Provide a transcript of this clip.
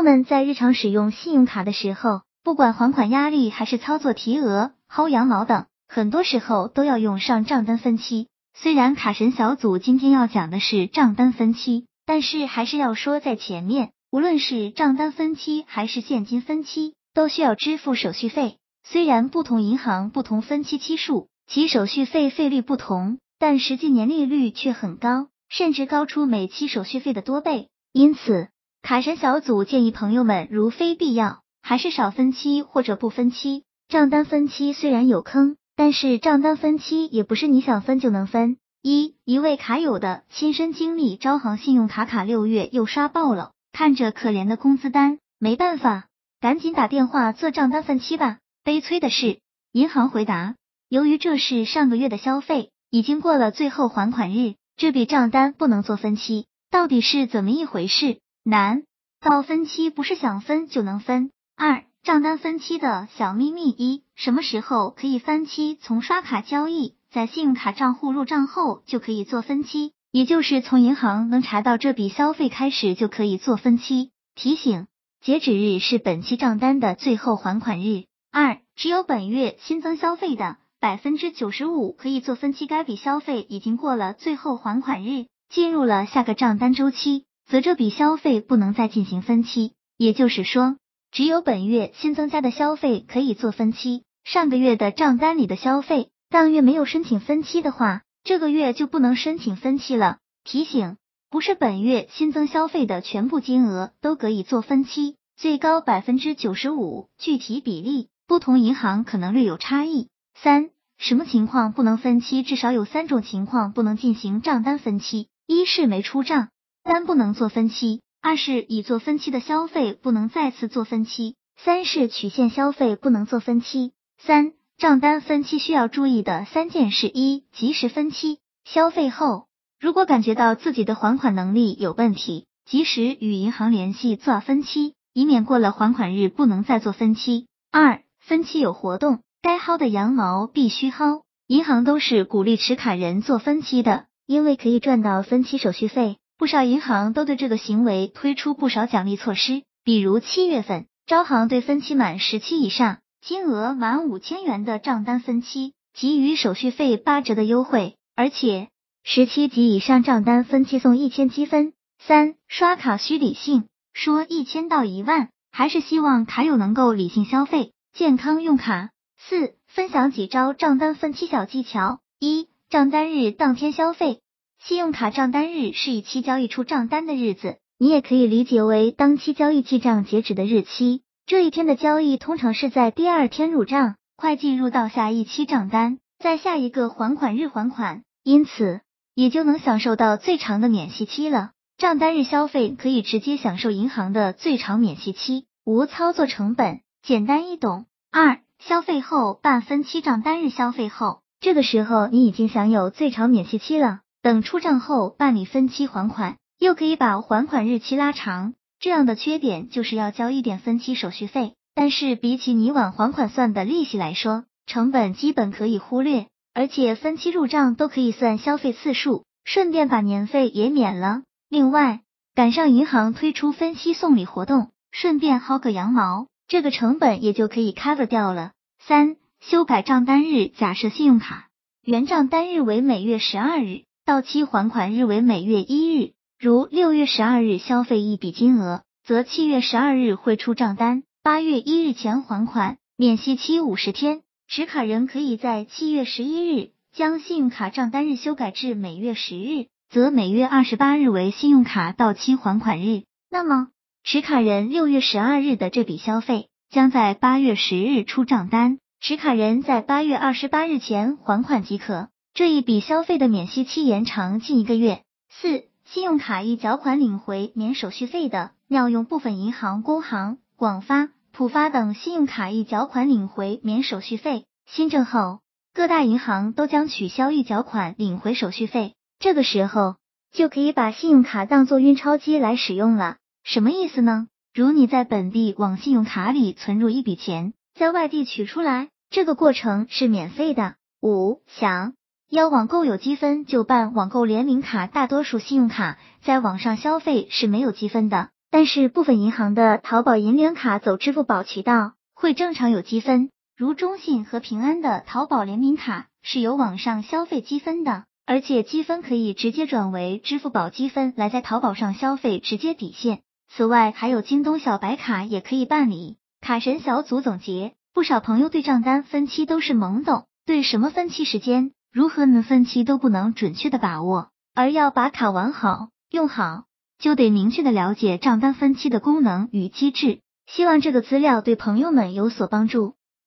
友们在日常使用信用卡的时候，不管还款压力还是操作提额、薅羊毛等，很多时候都要用上账单分期。虽然卡神小组今天要讲的是账单分期，但是还是要说在前面，无论是账单分期还是现金分期，都需要支付手续费。虽然不同银行不同分期期数，其手续费费率不同，但实际年利率却很高，甚至高出每期手续费的多倍。因此，卡神小组建议朋友们，如非必要，还是少分期或者不分期。账单分期虽然有坑，但是账单分期也不是你想分就能分。一一位卡友的亲身经历：招行信用卡卡六月又刷爆了，看着可怜的工资单，没办法，赶紧打电话做账单分期吧。悲催的是，银行回答，由于这是上个月的消费，已经过了最后还款日，这笔账单不能做分期。到底是怎么一回事？难到分期不是想分就能分。二账单分期的小秘密一，什么时候可以分期？从刷卡交易在信用卡账户入账后就可以做分期，也就是从银行能查到这笔消费开始就可以做分期。提醒：截止日是本期账单的最后还款日。二只有本月新增消费的百分之九十五可以做分期，该笔消费已经过了最后还款日，进入了下个账单周期。则这笔消费不能再进行分期，也就是说，只有本月新增加的消费可以做分期。上个月的账单里的消费，当月没有申请分期的话，这个月就不能申请分期了。提醒：不是本月新增消费的全部金额都可以做分期，最高百分之九十五，具体比例不同银行可能略有差异。三、什么情况不能分期？至少有三种情况不能进行账单分期：一是没出账。三不能做分期，二是已做分期的消费不能再次做分期，三是曲线消费不能做分期。三账单分期需要注意的三件事：一、及时分期，消费后如果感觉到自己的还款能力有问题，及时与银行联系做分期，以免过了还款日不能再做分期。二、分期有活动，该薅的羊毛必须薅，银行都是鼓励持卡人做分期的，因为可以赚到分期手续费。不少银行都对这个行为推出不少奖励措施，比如七月份，招行对分期满十期以上、金额满五千元的账单分期给予手续费八折的优惠，而且十期及以上账单分期送一千积分。三、刷卡需理性，说一千到一万，还是希望卡友能够理性消费，健康用卡。四、分享几招账单分期小技巧：一、账单日当天消费。信用卡账单日是一期交易出账单的日子，你也可以理解为当期交易记账截止的日期。这一天的交易通常是在第二天入账，会计入到下一期账单，在下一个还款日还款，因此也就能享受到最长的免息期了。账单日消费可以直接享受银行的最长免息期，无操作成本，简单易懂。二、消费后办分期账单日消费后，这个时候你已经享有最长免息期了。等出账后办理分期还款，又可以把还款日期拉长。这样的缺点就是要交一点分期手续费，但是比起你晚还款算的利息来说，成本基本可以忽略。而且分期入账都可以算消费次数，顺便把年费也免了。另外，赶上银行推出分期送礼活动，顺便薅个羊毛，这个成本也就可以 cover 掉了。三、修改账单日，假设信用卡原账单日为每月十二日。到期还款日为每月一日，如六月十二日消费一笔金额，则七月十二日汇出账单，八月一日前还款，免息期五十天。持卡人可以在七月十一日将信用卡账单日修改至每月十日，则每月二十八日为信用卡到期还款日。那么，持卡人六月十二日的这笔消费将在八月十日出账单，持卡人在八月二十八日前还款即可。这一笔消费的免息期延长近一个月。四、信用卡一缴款领回免手续费的，妙用部分银行工行、广发、浦发等信用卡一缴款领回免手续费。新政后，各大银行都将取消预缴款领回手续费，这个时候就可以把信用卡当做运钞机来使用了。什么意思呢？如你在本地往信用卡里存入一笔钱，在外地取出来，这个过程是免费的。五、想。要网购有积分就办网购联名卡，大多数信用卡在网上消费是没有积分的。但是部分银行的淘宝银联卡走支付宝渠道会正常有积分，如中信和平安的淘宝联名卡是有网上消费积分的，而且积分可以直接转为支付宝积分来在淘宝上消费直接抵现。此外，还有京东小白卡也可以办理。卡神小组总结，不少朋友对账单分期都是懵懂，对什么分期时间、如何能分期都不能准确的把握，而要把卡玩好、用好，就得明确的了解账单分期的功能与机制。希望这个资料对朋友们有所帮助。